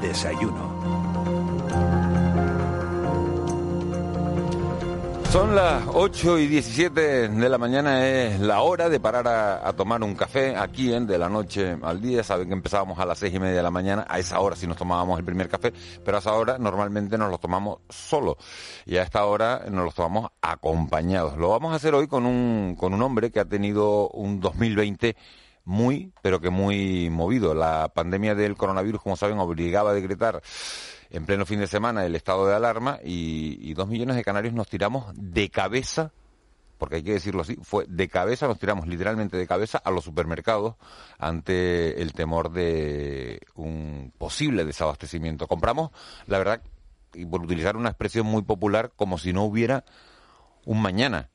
Desayuno. Son las 8 y 17 de la mañana, es la hora de parar a, tomar un café aquí en De la Noche al Día. Saben que empezábamos a las seis y media de la mañana, a esa hora sí nos tomábamos el primer café, pero a esa hora normalmente nos lo tomamos solo y a esta hora nos los tomamos acompañados. Lo vamos a hacer hoy con un, con un hombre que ha tenido un 2020 muy, pero que muy movido. La pandemia del coronavirus, como saben, obligaba a decretar en pleno fin de semana el estado de alarma y, dos millones de canarios nos tiramos de cabeza porque hay que decirlo así, fue de cabeza, nos tiramos literalmente de cabeza a los supermercados ante el temor de un posible desabastecimiento. Compramos, la verdad, y por utilizar una expresión muy popular, como si no hubiera un mañana.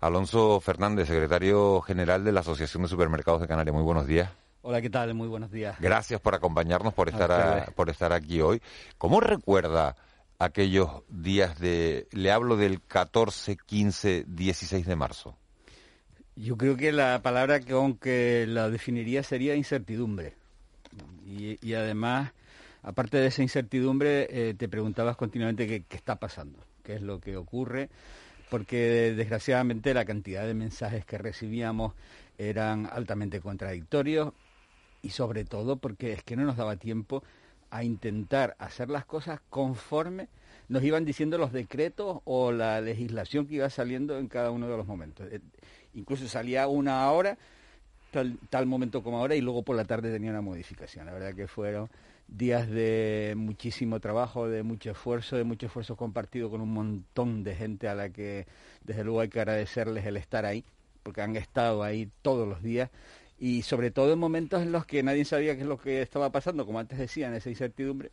Alonso Fernández, secretario general de la Asociación de Supermercados de Canarias. Muy buenos días. Hola, ¿qué tal? Muy buenos días. Gracias por acompañarnos, por estar, por estar aquí hoy. ¿Cómo recuerda aquellos días de, le hablo del 14, 15, 16 de marzo? Yo creo que la palabra que aunque la definiría sería incertidumbre. Y, además, aparte de esa incertidumbre, eh, te preguntabas continuamente qué, qué está pasando, qué es lo que ocurre, porque desgraciadamente la cantidad de mensajes que recibíamos eran altamente contradictorios y sobre todo porque es que no nos daba tiempo a intentar hacer las cosas conforme nos iban diciendo los decretos o la legislación que iba saliendo en cada uno de los momentos. Eh, incluso salía una hora, tal, tal momento como ahora, y luego por la tarde tenía una modificación. La verdad que fueron días de muchísimo trabajo, de mucho esfuerzo, de mucho esfuerzo compartido con un montón de gente a la que desde luego hay que agradecerles el estar ahí, porque han estado ahí todos los días y sobre todo en momentos en los que nadie sabía qué es lo que estaba pasando, como antes decían, esa incertidumbre.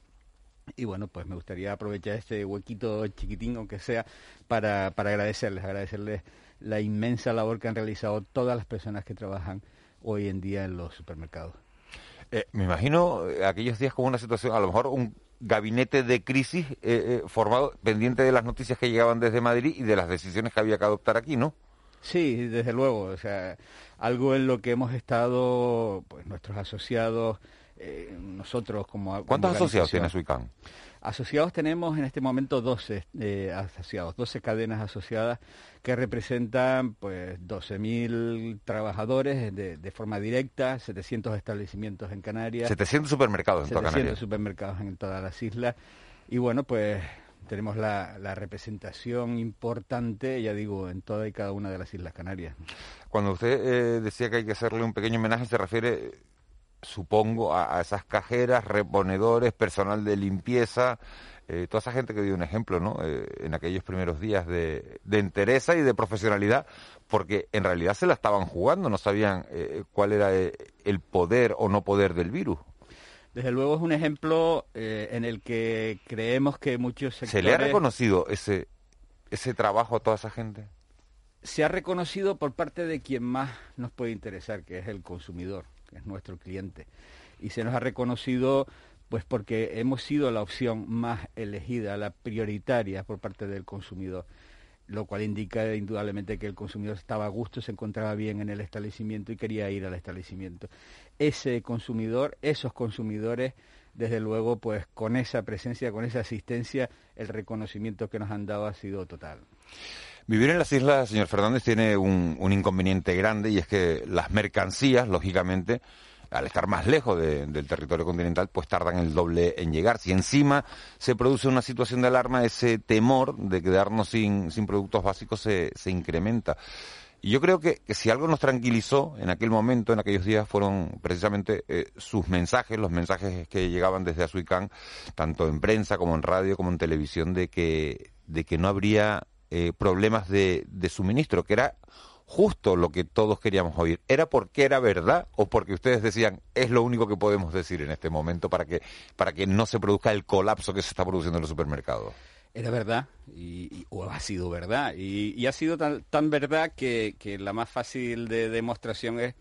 Y bueno, pues me gustaría aprovechar este huequito chiquitín, aunque sea, para, para agradecerles, agradecerles la inmensa labor que han realizado todas las personas que trabajan hoy en día en los supermercados. Eh, me imagino eh, aquellos días como una situación, a lo mejor un gabinete de crisis eh, formado pendiente de las noticias que llegaban desde Madrid y de las decisiones que había que adoptar aquí, ¿no? Sí, desde luego. O sea, algo en lo que hemos estado, pues nuestros asociados, eh, nosotros como... ¿Cuántos asociados tiene Suicam? Asociados tenemos en este momento 12 eh, asociados, 12 cadenas asociadas que representan pues 12.000 trabajadores de, de, forma directa, 700 establecimientos en Canarias. 700 supermercados en toda Canarias. 700 supermercados en todas las islas. Y bueno, pues tenemos la, representación importante, ya digo, en toda y cada una de las Islas Canarias. Cuando usted eh, decía que hay que hacerle un pequeño homenaje, se refiere, supongo, a, esas cajeras, reponedores, personal de limpieza, eh, toda esa gente que dio un ejemplo, ¿no? Eh, en aquellos primeros días de, de, entereza y de profesionalidad, porque en realidad se la estaban jugando, no sabían cuál era el poder o no poder del virus. Desde luego es un ejemplo eh, en el que creemos que muchos sectores... ¿Se le ha reconocido ese, ese trabajo a toda esa gente? Se ha reconocido por parte de quien más nos puede interesar, que es el consumidor, que es nuestro cliente. Y se nos ha reconocido pues porque hemos sido la opción más elegida, la prioritaria por parte del consumidor lo cual indica indudablemente que el consumidor estaba a gusto, se encontraba bien en el establecimiento y quería ir al establecimiento. Ese consumidor, esos consumidores, desde luego, pues con esa presencia, con esa asistencia, el reconocimiento que nos han dado ha sido total. Vivir en las islas, señor Fernández, tiene un, inconveniente grande y es que las mercancías, lógicamente, al estar más lejos del territorio continental, pues tardan el doble en llegar. Si encima se produce una situación de alarma, ese temor de quedarnos sin, productos básicos se, incrementa. Y yo creo que, si algo nos tranquilizó en aquel momento, en aquellos días, fueron precisamente eh, sus mensajes, los mensajes que llegaban desde Azuicán, tanto en prensa como en radio como en televisión, de que no habría eh, problemas de, suministro, que era justo lo que todos queríamos oír. ¿Era porque era verdad o porque ustedes decían es lo único que podemos decir en este momento para que, para que no se produzca el colapso que se está produciendo en los supermercados? Era verdad, y, o ha sido verdad, y, ha sido tan, tan verdad que, la más fácil de demostración es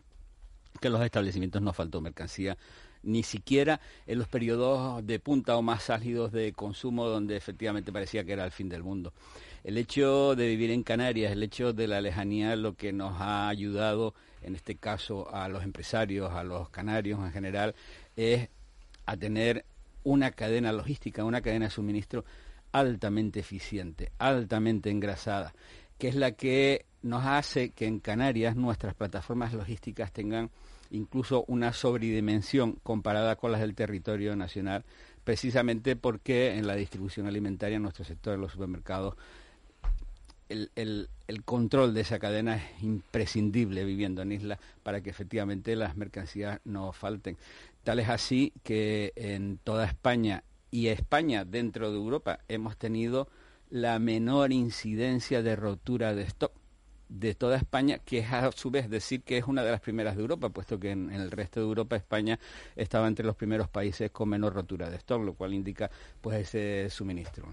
que en los establecimientos no faltó mercancía, ni siquiera en los periodos de punta o más álgidos de consumo donde efectivamente parecía que era el fin del mundo el hecho de vivir en Canarias, el hecho de la lejanía, lo que nos ha ayudado, en este caso a los empresarios, a los canarios en general, es a tener una cadena logística, una cadena de suministro altamente eficiente, altamente engrasada, que es la que nos hace que en Canarias nuestras plataformas logísticas tengan incluso una sobredimensión comparada con las del territorio nacional, precisamente porque en la distribución alimentaria en nuestro sector, en los supermercados, el, el, control de esa cadena es imprescindible viviendo en isla para que efectivamente las mercancías no falten. Tal es así que en toda España y España dentro de Europa hemos tenido la menor incidencia de rotura de stock de toda España, que es a su vez decir que es una de las primeras de Europa, puesto que en, el resto de Europa España estaba entre los primeros países con menor rotura de stock, lo cual indica pues ese suministro.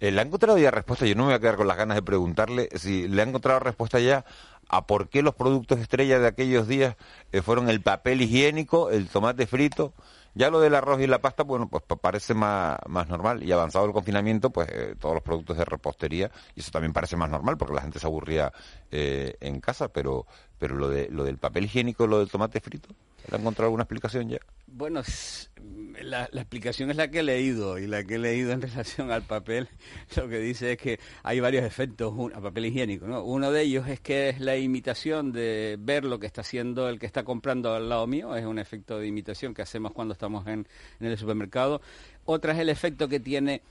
Eh, ¿Le ha encontrado ya respuesta? Yo no me voy a quedar con las ganas de preguntarle si le ha encontrado respuesta ya a por qué los productos estrella de aquellos días eh, fueron el papel higiénico, el tomate frito, ya lo del arroz y la pasta, bueno, pues parece más, más normal. Y avanzado el confinamiento, pues eh, todos los productos de repostería, y eso también parece más normal porque la gente se aburría eh, en casa, pero, pero lo, de, lo del papel higiénico, lo del tomate frito, ¿le ha encontrado alguna explicación ya? Bueno, la, explicación es la que he leído y la que he leído en relación al papel lo que dice es que hay varios efectos a papel higiénico. ¿no? Uno de ellos es que es la imitación de ver lo que está haciendo el que está comprando al lado mío, es un efecto de imitación que hacemos cuando estamos en, en el supermercado. Otra es el efecto que tiene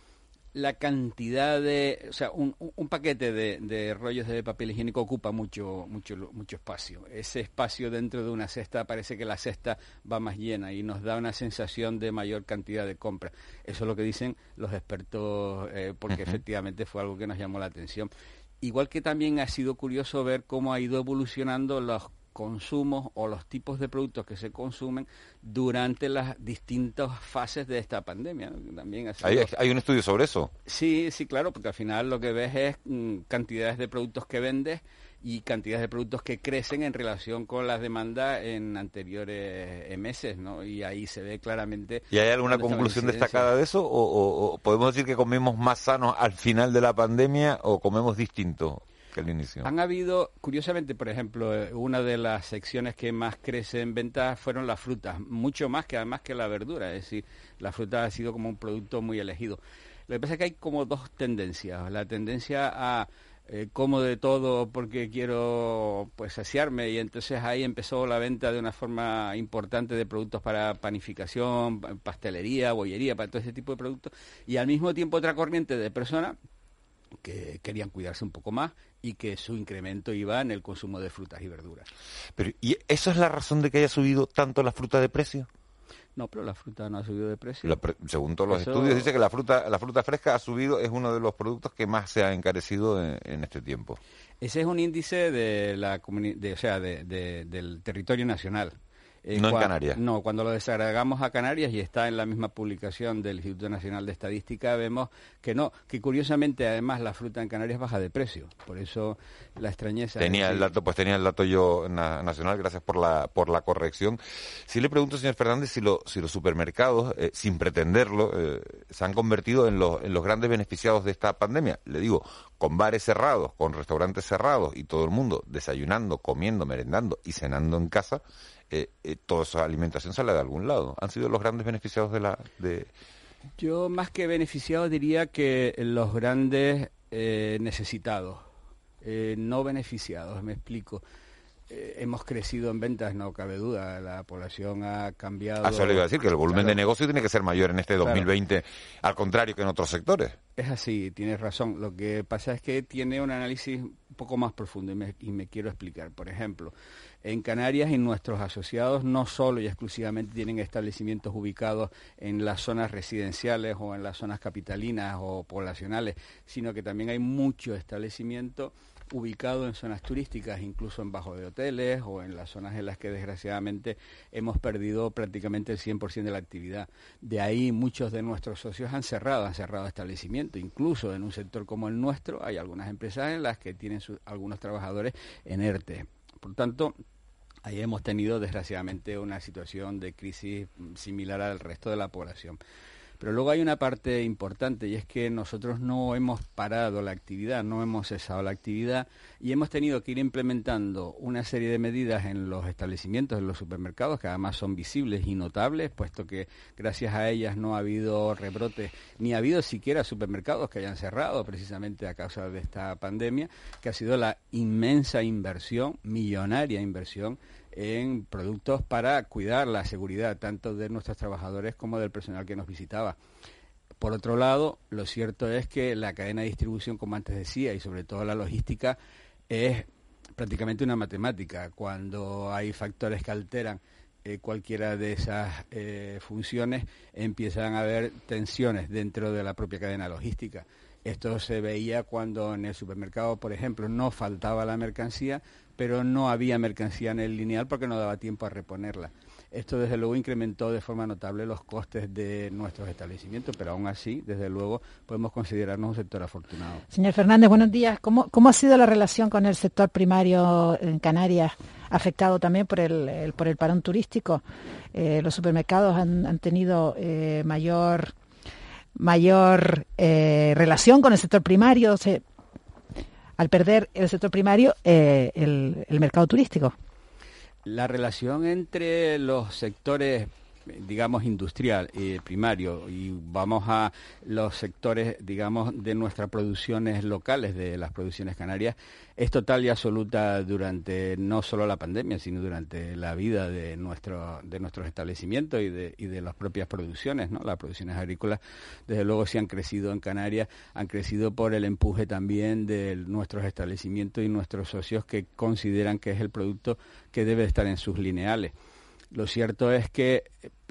la cantidad de, o sea, un, paquete de, rollos de papel higiénico ocupa mucho, mucho, mucho espacio. Ese espacio dentro de una cesta parece que la cesta va más llena y nos da una sensación de mayor cantidad de compra. Eso es lo que dicen los expertos, eh, porque efectivamente fue algo que nos llamó la atención. Igual que también ha sido curioso ver cómo ha ido evolucionando los consumos o los tipos de productos que se consumen durante las distintas fases de esta pandemia. También ¿Hay, un estudio sobre eso? Sí, sí, claro, porque al final lo que ves es mm, cantidades de productos que vendes y cantidades de productos que crecen en relación con las demandas en anteriores eh, meses, ¿no? Y ahí se ve claramente... ¿Y hay alguna conclusión destacada de eso? ¿O, o podemos decir que comemos más sanos al final de la pandemia o comemos distinto? Inicio. Han habido, curiosamente, por ejemplo, eh, una de las secciones que más crece en ventas fueron las frutas, mucho más que además que la verdura, es decir, la fruta ha sido como un producto muy elegido. Lo que pasa es que hay como dos tendencias, la tendencia a eh, como de todo porque quiero pues saciarme y entonces ahí empezó la venta de una forma importante de productos para panificación, pastelería, bollería, para todo ese tipo de productos y al mismo tiempo otra corriente de personas que querían cuidarse un poco más y que su incremento iba en el consumo de frutas y verduras. Pero, ¿Y eso es la razón de que haya subido tanto la fruta de precio? No, pero la fruta no ha subido de precio. según todos los estudios, dice que la fruta, la fruta fresca ha subido, es uno de los productos que más se ha encarecido en, este tiempo. Ese es un índice de la de, o sea, del territorio nacional. Eh, no en Canarias. No, cuando lo desagregamos a Canarias y está en la misma publicación del Instituto Nacional de Estadística, vemos que no, que curiosamente además la fruta en Canarias baja de precio. Por eso la extrañeza. Tenía el dato, pues tenía el dato yo nacional, gracias por la, por la corrección. Si le pregunto, señor Fernández, si, lo, si los supermercados, eh, sin pretenderlo, eh, se han convertido en los, en los grandes beneficiados de esta pandemia. Le digo, con bares cerrados, con restaurantes cerrados y todo el mundo desayunando, comiendo, merendando y cenando en casa, eh, eh, toda esa alimentación sale de algún lado. ¿Han sido los grandes beneficiados de la...? De... Yo más que beneficiados diría que los grandes eh, necesitados, no beneficiados, me explico. Hemos crecido en ventas, no cabe duda, la población ha cambiado. Ah, eso le iba a decir, que el volumen de negocio tiene que ser mayor en este 2020, al contrario que en otros sectores. Es así, tienes razón. Lo que pasa es que tiene un análisis un poco más profundo y me quiero explicar. Por ejemplo, en Canarias y nuestros asociados no solo y exclusivamente tienen establecimientos ubicados en las zonas residenciales o en las zonas capitalinas o poblacionales, sino que también hay mucho establecimiento ubicado en zonas turísticas, incluso en bajo de hoteles o en las zonas en las que desgraciadamente hemos perdido prácticamente el 100% de la actividad. De ahí muchos de nuestros socios han cerrado, han cerrado establecimientos, incluso en un sector como el nuestro hay algunas empresas en las que tienen algunos trabajadores en ERTE. Por tanto, Ahí hemos tenido, desgraciadamente, una situación de crisis similar al resto de la población. Pero luego hay una parte importante y es que nosotros no hemos parado la actividad, no hemos cesado la actividad y hemos tenido que ir implementando una serie de medidas en los establecimientos, en los supermercados, que además son visibles y notables, puesto que gracias a ellas no ha habido rebrotes, ni ha habido siquiera supermercados que hayan cerrado precisamente a causa de esta pandemia, que ha sido la inmensa inversión, millonaria inversión en productos para cuidar la seguridad tanto de nuestros trabajadores como del personal que nos visitaba. Por otro lado, lo cierto es que la cadena de distribución, como antes decía, y sobre todo la logística, es prácticamente una matemática. Cuando hay factores que alteran eh, cualquiera de esas eh, funciones, empiezan a haber tensiones dentro de la propia cadena logística. Esto se veía cuando en el supermercado, por ejemplo, no faltaba la mercancía, pero no había mercancía en el lineal porque no daba tiempo a reponerla. Esto, desde luego, incrementó de forma notable los costes de nuestros establecimientos, pero aún así, desde luego, podemos considerarnos un sector afortunado. Señor Fernández, buenos días. ¿Cómo, ha sido la relación con el sector primario en Canarias, afectado también por el, por el parón turístico? Eh, los supermercados han, tenido eh, mayor mayor eh, relación con el sector primario, al perder el sector primario, eh, el, mercado turístico. La relación entre los sectores digamos, industrial y primario y vamos a los sectores, digamos, de nuestras producciones locales, de las producciones canarias, es total y absoluta durante no solo la pandemia, sino durante la vida de, nuestro, de nuestros establecimientos y de, y de las propias producciones. ¿no? Las producciones agrícolas, desde luego, sí han crecido en Canarias, han crecido por el empuje también de nuestros establecimientos y nuestros socios que consideran que es el producto que debe estar en sus lineales. Lo cierto es que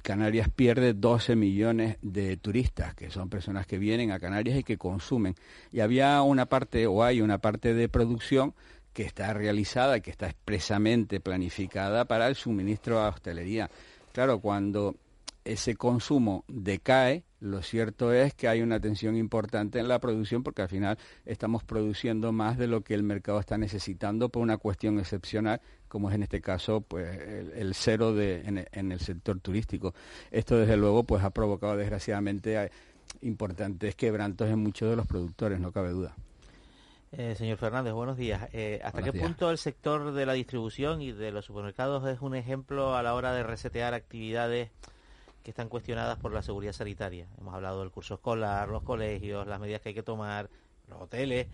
Canarias pierde 12 millones de turistas, que son personas que vienen a Canarias y que consumen. Y había una parte, o hay una parte de producción que está realizada que está expresamente planificada para el suministro a hostelería. Claro, cuando ese consumo decae, lo cierto es que hay una tensión importante en la producción porque al final estamos produciendo más de lo que el mercado está necesitando por una cuestión excepcional, como es en este caso pues el, cero de, en, el sector turístico. Esto desde luego pues ha provocado desgraciadamente importantes quebrantos en muchos de los productores, no cabe duda. Eh, señor Fernández, buenos días. Eh, ¿Hasta qué punto el sector de la distribución y de los supermercados es un ejemplo a la hora de resetear actividades que están cuestionadas por la seguridad sanitaria. Hemos hablado del curso escolar, los colegios, las medidas que hay que tomar, los hoteles,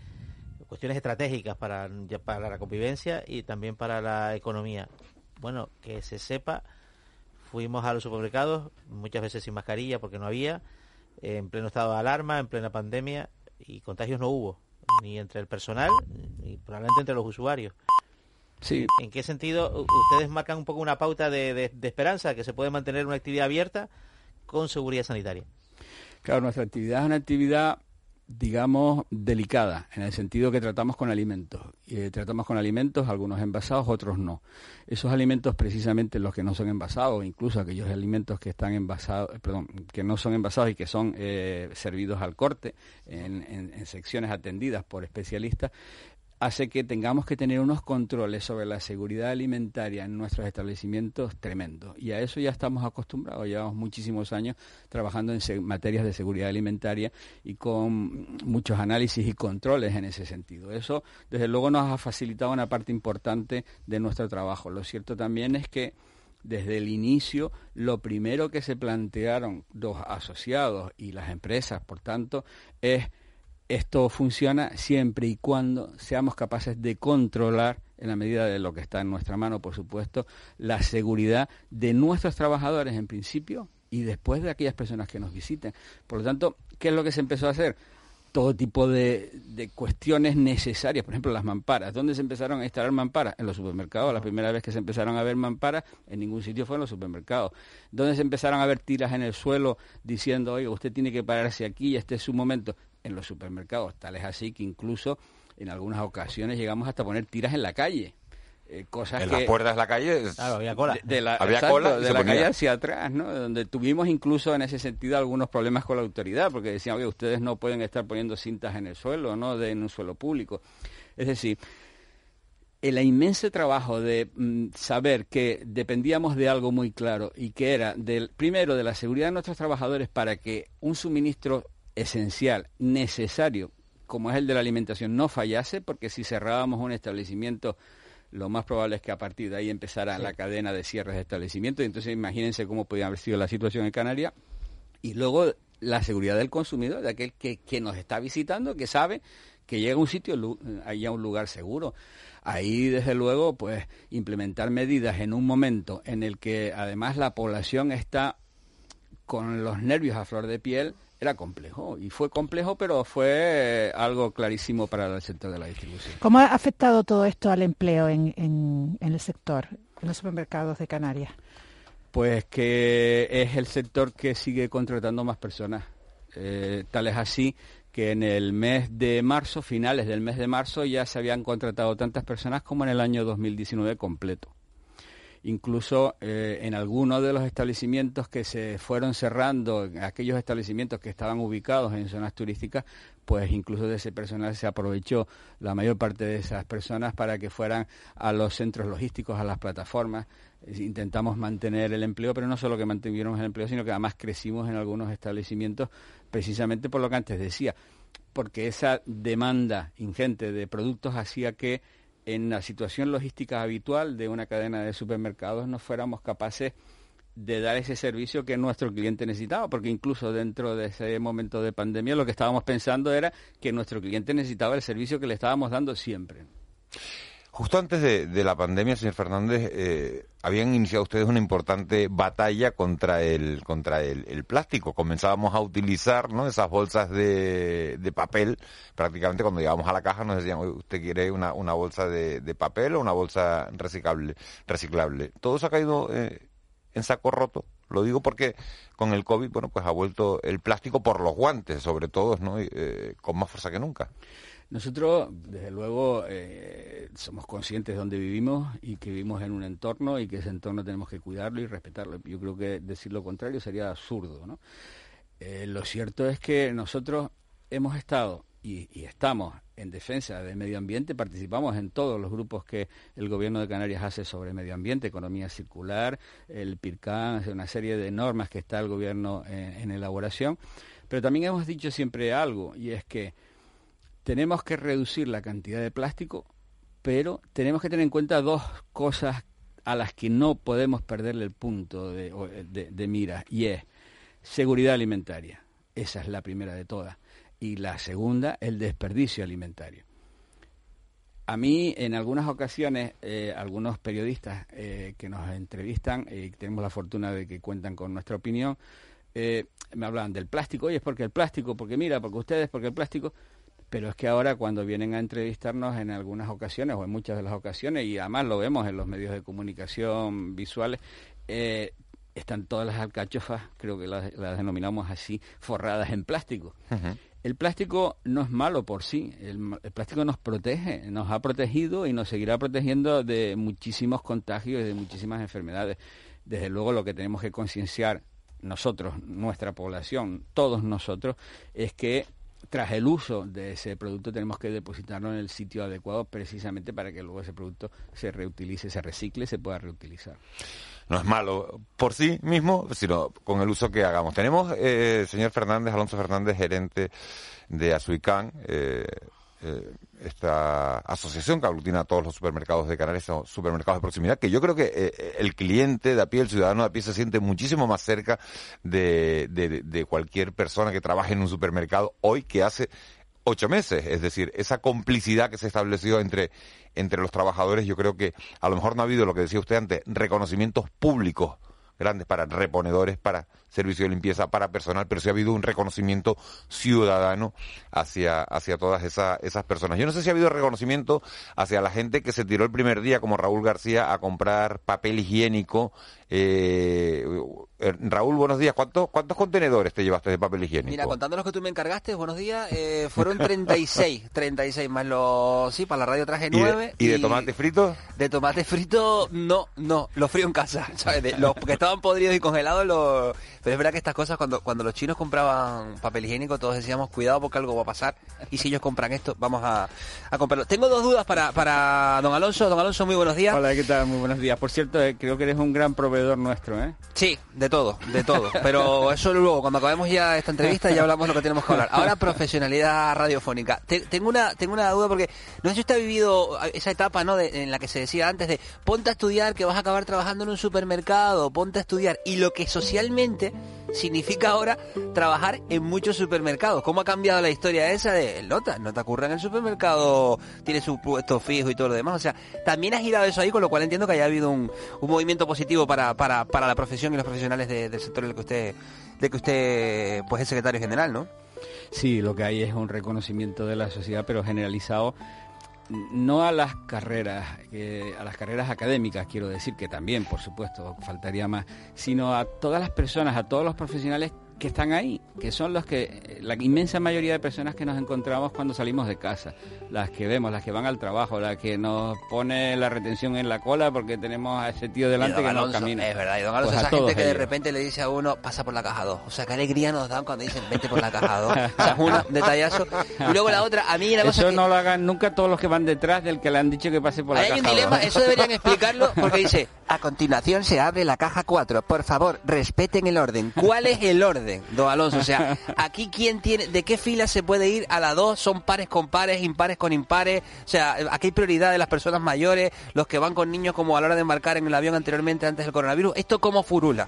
cuestiones estratégicas para, para la convivencia y también para la economía. Bueno, que se sepa, fuimos a los supermercados, muchas veces sin mascarilla porque no había, en pleno estado de alarma, en plena pandemia, y contagios no hubo, ni entre el personal, ni probablemente entre los usuarios. ¿En qué sentido ustedes marcan un poco una pauta de, esperanza que se puede mantener una actividad abierta con seguridad sanitaria? Claro, nuestra actividad es una actividad digamos, delicada, en el sentido que tratamos con alimentos. Eh, tratamos con alimentos, algunos envasados, otros no. Esos alimentos, precisamente los que no son envasados, incluso aquellos alimentos que están envasados, eh, perdón, que no son envasados y que son eh, servidos al corte en, secciones atendidas por especialistas, hace que tengamos que tener unos controles sobre la seguridad alimentaria en nuestros establecimientos tremendos. Y a eso ya estamos acostumbrados, llevamos muchísimos años trabajando en materias de seguridad alimentaria y con muchos análisis y controles en ese sentido. Eso, desde luego, nos ha facilitado una parte importante de nuestro trabajo. Lo cierto también es que desde el inicio, lo primero que se plantearon los asociados y las empresas, por tanto, es esto funciona siempre y cuando seamos capaces de controlar, en la medida de lo que está en nuestra mano, por supuesto, la seguridad de nuestros trabajadores en principio y después de aquellas personas que nos visiten. Por lo tanto, ¿qué es lo que se empezó a hacer? Todo tipo de, cuestiones necesarias, por ejemplo, las mamparas. ¿Dónde se empezaron a instalar mamparas? En los supermercados. La primera vez que se empezaron a ver mamparas, en ningún sitio fue en los supermercados. ¿Dónde se empezaron a ver tiras en el suelo diciendo, oye, usted tiene que pararse aquí, este es su momento? En los supermercados. Tal es así que incluso en algunas ocasiones llegamos hasta poner tiras en la calle. Eh, cosas en las puertas de la calle había cola de, la, había cola de la calle hacia atrás no donde tuvimos incluso en ese sentido algunos problemas con la autoridad porque decían oye ustedes no pueden estar poniendo cintas en el suelo no de, en un suelo público es decir el inmenso trabajo de mm, saber que dependíamos de algo muy claro y que era del primero de la seguridad de nuestros trabajadores para que un suministro esencial, necesario, como es el de la alimentación, no fallase, porque si cerrábamos un establecimiento, lo más probable es que a partir de ahí empezara la cadena de cierres de establecimientos. Entonces imagínense cómo podía haber sido la situación en Canarias. Y luego la seguridad del consumidor, de aquel que, que nos está visitando, que sabe que llega a un sitio, haya un lugar seguro. Ahí, desde luego, pues implementar medidas en un momento en el que además la población está con los nervios a flor de piel, era complejo. Y fue complejo, pero fue algo clarísimo para el sector de la distribución. ¿Cómo ha afectado todo esto al empleo en, en, el sector, en los supermercados de Canarias? Pues que es el sector que sigue contratando más personas. Eh, tal es así que en el mes de marzo, finales del mes de marzo, ya se habían contratado tantas personas como en el año 2019 completo. Incluso eh, en algunos de los establecimientos que se fueron cerrando, aquellos establecimientos que estaban ubicados en zonas turísticas, pues incluso de ese personal se aprovechó la mayor parte de esas personas para que fueran a los centros logísticos, a las plataformas. Intentamos mantener el empleo, pero no solo que mantuvimos el empleo, sino que además crecimos en algunos establecimientos precisamente por lo que antes decía, porque esa demanda ingente de productos hacía que en la situación logística habitual de una cadena de supermercados no fuéramos capaces de dar ese servicio que nuestro cliente necesitaba, porque incluso dentro de ese momento de pandemia lo que estábamos pensando era que nuestro cliente necesitaba el servicio que le estábamos dando siempre. Justo antes de, la pandemia, señor Fernández, eh, habían iniciado ustedes una importante batalla contra el contra el, plástico. Comenzábamos a utilizar ¿no? esas bolsas de, papel. Prácticamente cuando llegábamos a la caja nos decían, ¿usted quiere una, una bolsa de, de, papel o una bolsa reciclable? reciclable? Todo eso ha caído eh, en saco roto. Lo digo porque con el COVID, bueno, pues ha vuelto el plástico por los guantes, sobre todo, ¿no? Eh, con más fuerza que nunca. Nosotros, desde luego, eh, somos conscientes de dónde vivimos y que vivimos en un entorno y que ese entorno tenemos que cuidarlo y respetarlo. Yo creo que decir lo contrario sería absurdo. ¿no? Eh, lo cierto es que nosotros hemos estado y, estamos en defensa del medio ambiente, participamos en todos los grupos que el Gobierno de Canarias hace sobre medio ambiente, economía circular, el PIRCAN, una serie de normas que está el Gobierno en elaboración, pero también hemos dicho siempre algo, y es que tenemos que reducir la cantidad de plástico, pero tenemos que tener en cuenta dos cosas a las que no podemos perderle el punto de, mira, y es seguridad alimentaria. Esa es la primera de todas. Y la segunda, el desperdicio alimentario. A mí, en algunas ocasiones, eh, algunos periodistas eh, que nos entrevistan, y tenemos la fortuna de que cuentan con nuestra opinión, eh, me hablan del plástico. Oye, es porque el plástico, porque mira, porque ustedes, porque el plástico pero es que ahora cuando vienen a entrevistarnos en algunas ocasiones o en muchas de las ocasiones, y además lo vemos en los medios de comunicación visuales, eh, están todas las alcachofas, creo que las, denominamos así, forradas en plástico. El plástico no es malo por sí, el, plástico nos protege, nos ha protegido y nos seguirá protegiendo de muchísimos contagios y de muchísimas enfermedades. Desde luego lo que tenemos que concienciar nosotros, nuestra población, todos nosotros, es que tras el uso de ese producto tenemos que depositarlo en el sitio adecuado precisamente para que luego ese producto se reutilice, se recicle, se pueda reutilizar. No es malo por sí mismo, sino con el uso que hagamos. Tenemos, eh, señor Fernández, Alonso Fernández, gerente de Azuicán, eh, eh, esta asociación que aglutina a todos los supermercados de Canarias, supermercados de proximidad, que yo creo que eh, el cliente de a pie, el ciudadano de a pie, se siente muchísimo más cerca de, de, cualquier persona que trabaje en un supermercado hoy que hace ocho meses. Es decir, esa complicidad que se estableció entre, entre los trabajadores, yo creo que a lo mejor no ha habido lo que decía usted antes, reconocimientos públicos grandes para reponedores, para servicio de limpieza, para personal, pero sí ha habido un reconocimiento ciudadano hacia, hacia todas esas personas. Yo no sé si ha habido reconocimiento hacia la gente que se tiró el primer día, como Raúl García, a comprar papel higiénico, eh, Eh, Raúl, buenos días. ¿Cuántos, ¿Cuántos contenedores te llevaste de papel higiénico? Mira, contando los que tú me encargaste, buenos días, eh, fueron 36, 36 más los... Sí, para la radio traje 9. ¿Y de, tomate frito? De tomate frito, no, no, los frío en casa, ¿sabes? los que estaban podridos y congelados, los... pero es verdad que estas cosas, cuando, cuando los chinos compraban papel higiénico, todos decíamos, cuidado porque algo va a pasar, y si ellos compran esto, vamos a, a comprarlo. Tengo dos dudas para, para don Alonso. Don Alonso, muy buenos días. Hola, ¿qué tal? Muy buenos días. Por cierto, eh, creo que eres un gran proveedor nuestro, ¿eh? Sí, de todo, de todo. Pero eso luego, cuando acabemos ya esta entrevista, ya hablamos lo que tenemos que hablar. Ahora, profesionalidad radiofónica. tengo una tengo una duda porque no sé si usted ha vivido esa etapa, ¿no? en la que se decía antes de ponte a estudiar que vas a acabar trabajando en un supermercado, ponte a estudiar. Y lo que socialmente significa ahora trabajar en muchos supermercados. ¿Cómo ha cambiado la historia esa de nota? No te ocurre en el supermercado, tiene su puesto fijo y todo lo demás. O sea, también ha girado eso ahí, con lo cual entiendo que haya habido un, movimiento positivo para, para, para la profesión y los profesionales del sector en el que usted, que usted pues es secretario general, ¿no? Sí, lo que hay es un reconocimiento de la sociedad, pero generalizado no a las carreras, a las carreras académicas, quiero decir que también, por supuesto, faltaría más, sino a todas las personas, a todos los profesionales que están ahí, que son los que, la inmensa mayoría de personas que nos encontramos cuando salimos de casa, las que vemos, las que van al trabajo, las que nos pone la retención en la cola porque tenemos a ese tío delante que no camina. Es verdad, y don Alonso, pues esa gente que de repente le dice a uno, pasa por la caja 2. O sea, qué alegría nos dan cuando dicen, vete por la caja 2. o sea, un detallazo. Y luego la otra, a mí la cosa Eso no lo hagan nunca todos los que van detrás del que le han dicho que pase por la caja Hay un dilema, eso deberían explicarlo, porque dice, a continuación se abre la caja 4. Por favor, respeten el orden. ¿Cuál es el orden, don Alonso? O sea, aquí quién tiene, de qué fila se puede ir a la 2, son pares con pares, impares con impares. O sea, aquí hay prioridad de las personas mayores, los que van con niños como a la hora de embarcar en el avión anteriormente antes del coronavirus. ¿Esto cómo furula?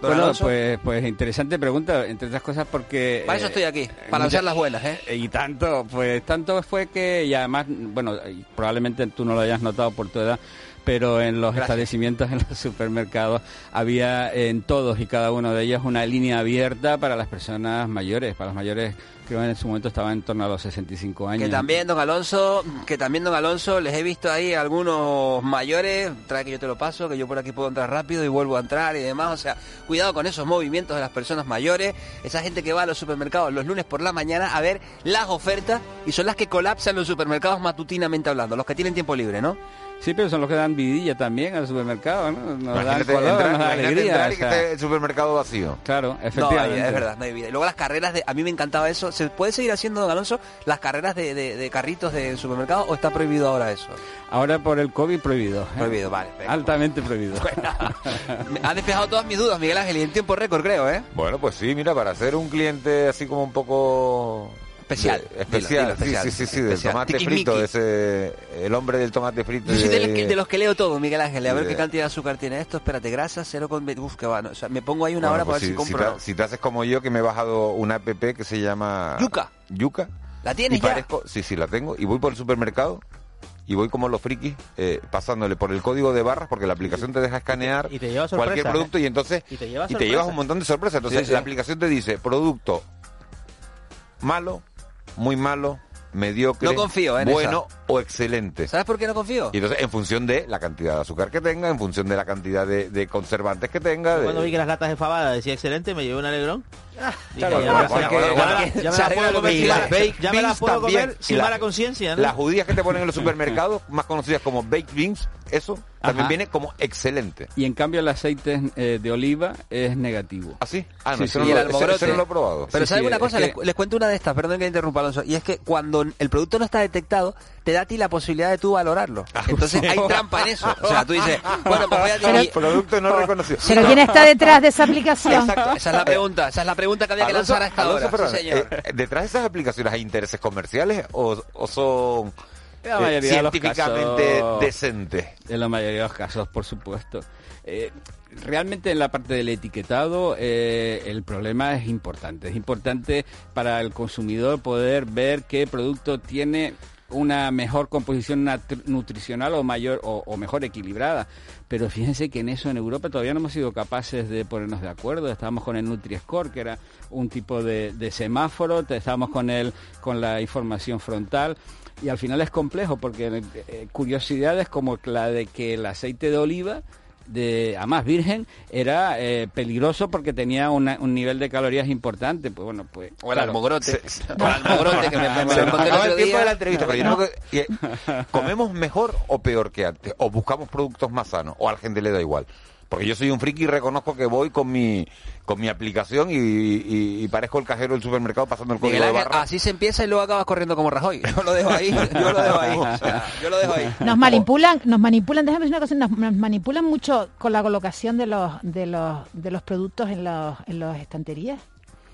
Bueno, pues, pues interesante pregunta, entre otras cosas porque... Para eso estoy aquí, para muchas, las buenas, ¿eh? Y tanto, pues tanto fue que, y además, bueno, probablemente tú no lo hayas notado por tu edad, pero en los establecimientos, en los supermercados, había en todos y cada uno de ellos una línea abierta para las personas mayores, para los mayores creo en ese momento estaba en torno a los 65 años. Que también, don Alonso, que también, don Alonso, les he visto ahí algunos mayores, trae que yo te lo paso, que yo por aquí puedo entrar rápido y vuelvo a entrar y demás. O sea, cuidado con esos movimientos de las personas mayores, esa gente que va a los supermercados los lunes por la mañana a ver las ofertas y son las que colapsan los supermercados matutinamente hablando, los que tienen tiempo libre, ¿no? Sí, pero son los que dan vidilla también al supermercado, ¿no? Nos dan color, nos dan alegría. el supermercado vacío. Claro, efectivamente. No, es verdad, no hay vida. Y luego las carreras de... A mí me encantaba eso. ¿Se puede seguir haciendo, don Alonso, las carreras de, de, carritos de supermercado o está prohibido ahora eso? Ahora por el COVID prohibido. ¿eh? Prohibido, vale. Altamente prohibido. ha despejado todas mis dudas, Miguel Ángel, y en tiempo récord, creo, ¿eh? Bueno, pues sí, mira, para ser un cliente así como un poco especial. especial, sí, sí, sí, del tomate frito, ese, el hombre del tomate frito. Yo soy de, los que leo todo, Miguel Ángel, a ver qué cantidad de azúcar tiene esto, espérate, grasa, 0,20, uf, que va, o sea, me pongo ahí una hora para pues ver si, compro. Si te, haces como yo, que me he bajado una app que se llama... Yuca. Yuca. ¿La tienes ya? sí, sí, la tengo, y voy por el supermercado y voy como los frikis eh, pasándole por el código de barras porque la aplicación te deja escanear cualquier producto y entonces y te, llevas un montón de sorpresas. Entonces la aplicación te dice producto malo, muy malo, mediocre, no confío bueno o excelente. ¿Sabes por qué no confío? Y entonces, en función de la cantidad de azúcar que tenga, en función de la cantidad de, conservantes que tenga. Cuando vi que las latas de fabada decía excelente, me llevé un alegrón. Ya me las puedo comer sin mala conciencia. Las judías que te ponen en los supermercados, más conocidas como baked beans, eso también viene como excelente. Y en cambio el aceite eh, de oliva es negativo. ¿Ah, sí? Ah, no, sí, no, lo, he probado. Pero ¿sabes una cosa? Les, cuento una de estas, perdón que interrumpa Alonso, y es que cuando el producto no está detectado, te da a ti la posibilidad de tú valorarlo. Ah, Entonces hay trampa en eso. O sea, tú dices, bueno, pues voy a El producto no reconocido. Pero ¿quién está detrás de esa aplicación? Exacto, esa es la pregunta, esa es la pregunta que había que lanzar a esta hora. Eh, ¿Detrás de esas aplicaciones hay intereses comerciales o, o son eh, científicamente decentes? En la mayoría de los casos, por supuesto. Eh, realmente en la parte del etiquetado eh, el problema es importante. Es importante para el consumidor poder ver qué producto tiene una mejor composición nutricional o mayor o, mejor equilibrada. Pero fíjense que en eso en Europa todavía no hemos sido capaces de ponernos de acuerdo. Estábamos con el Nutri-Score, que era un tipo de, semáforo, estábamos con el, con la información frontal. Y al final es complejo porque eh, curiosidades como la de que el aceite de oliva de a más virgen era eh, peligroso porque tenía una- un nivel de calorías importante. Pues bueno, pues. O el claro, almogrote. O el almogrote que me, me, me Se lo nos encontré el de la entrevista, pero yo no creo que- que- ¿comemos mejor o peor que antes? ¿O buscamos productos más sanos? ¿O a la gente le da igual? Porque yo soy un friki y reconozco que voy con mi con mi aplicación y, y- y parezco el cajero del supermercado pasando el código Miguel de barra. así se empieza y luego acabas corriendo como Rajoy. Yo lo dejo ahí, yo lo dejo ahí. o sea, yo lo dejo ahí. Nos manipulan, nos manipulan, déjame decir una cosa, nos, nos manipulan mucho con la colocación de los de los de los productos en los en las estanterías.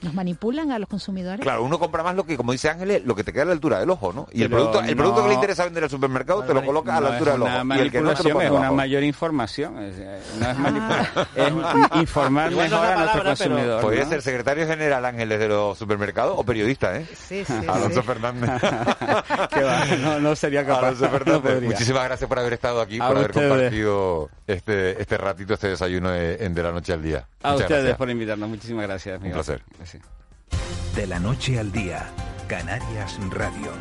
Nos manipulan a los consumidores. Claro, uno compra más lo que, como dice Ángeles, lo que te queda a la altura del ojo, ¿no? Y el producto, el producto que le interesa vender al supermercado te lo coloca a la altura del ojo. Y el que no te lo es una mayor información. Es, eh, no es manipulación, es informar no mejor a nuestro consumidor. Podría ¿no? ser secretario general Ángeles de los supermercados o periodista, ¿eh? Sí, sí, Alonso sí. Fernández. Que va, no, no sería capaz. Alonso Fernández, muchísimas gracias por haber estado aquí, A por haber compartido este, este ratito, este desayuno de, en de la noche al día. A Muchas ustedes gracias. por invitarnos. Muchísimas gracias. Miguel. placer. Gracias. De la noche al día, Canarias Radio.